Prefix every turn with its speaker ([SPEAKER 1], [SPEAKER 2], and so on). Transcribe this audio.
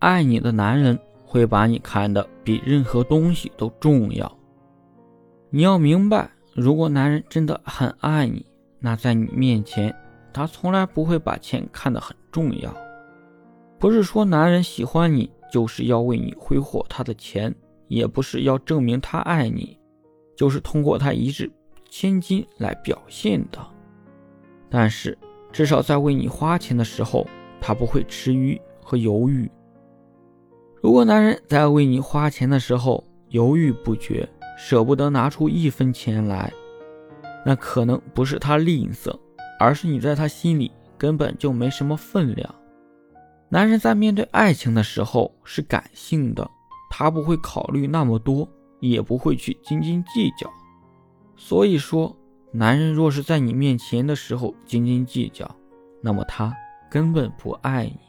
[SPEAKER 1] 爱你的男人会把你看得比任何东西都重要。你要明白，如果男人真的很爱你，那在你面前，他从来不会把钱看得很重要。不是说男人喜欢你就是要为你挥霍他的钱，也不是要证明他爱你，就是通过他一掷千金来表现的。但是，至少在为你花钱的时候，他不会迟疑和犹豫。如果男人在为你花钱的时候犹豫不决，舍不得拿出一分钱来，那可能不是他吝啬，而是你在他心里根本就没什么分量。男人在面对爱情的时候是感性的，他不会考虑那么多，也不会去斤斤计较。所以说，男人若是在你面前的时候斤斤计较，那么他根本不爱你。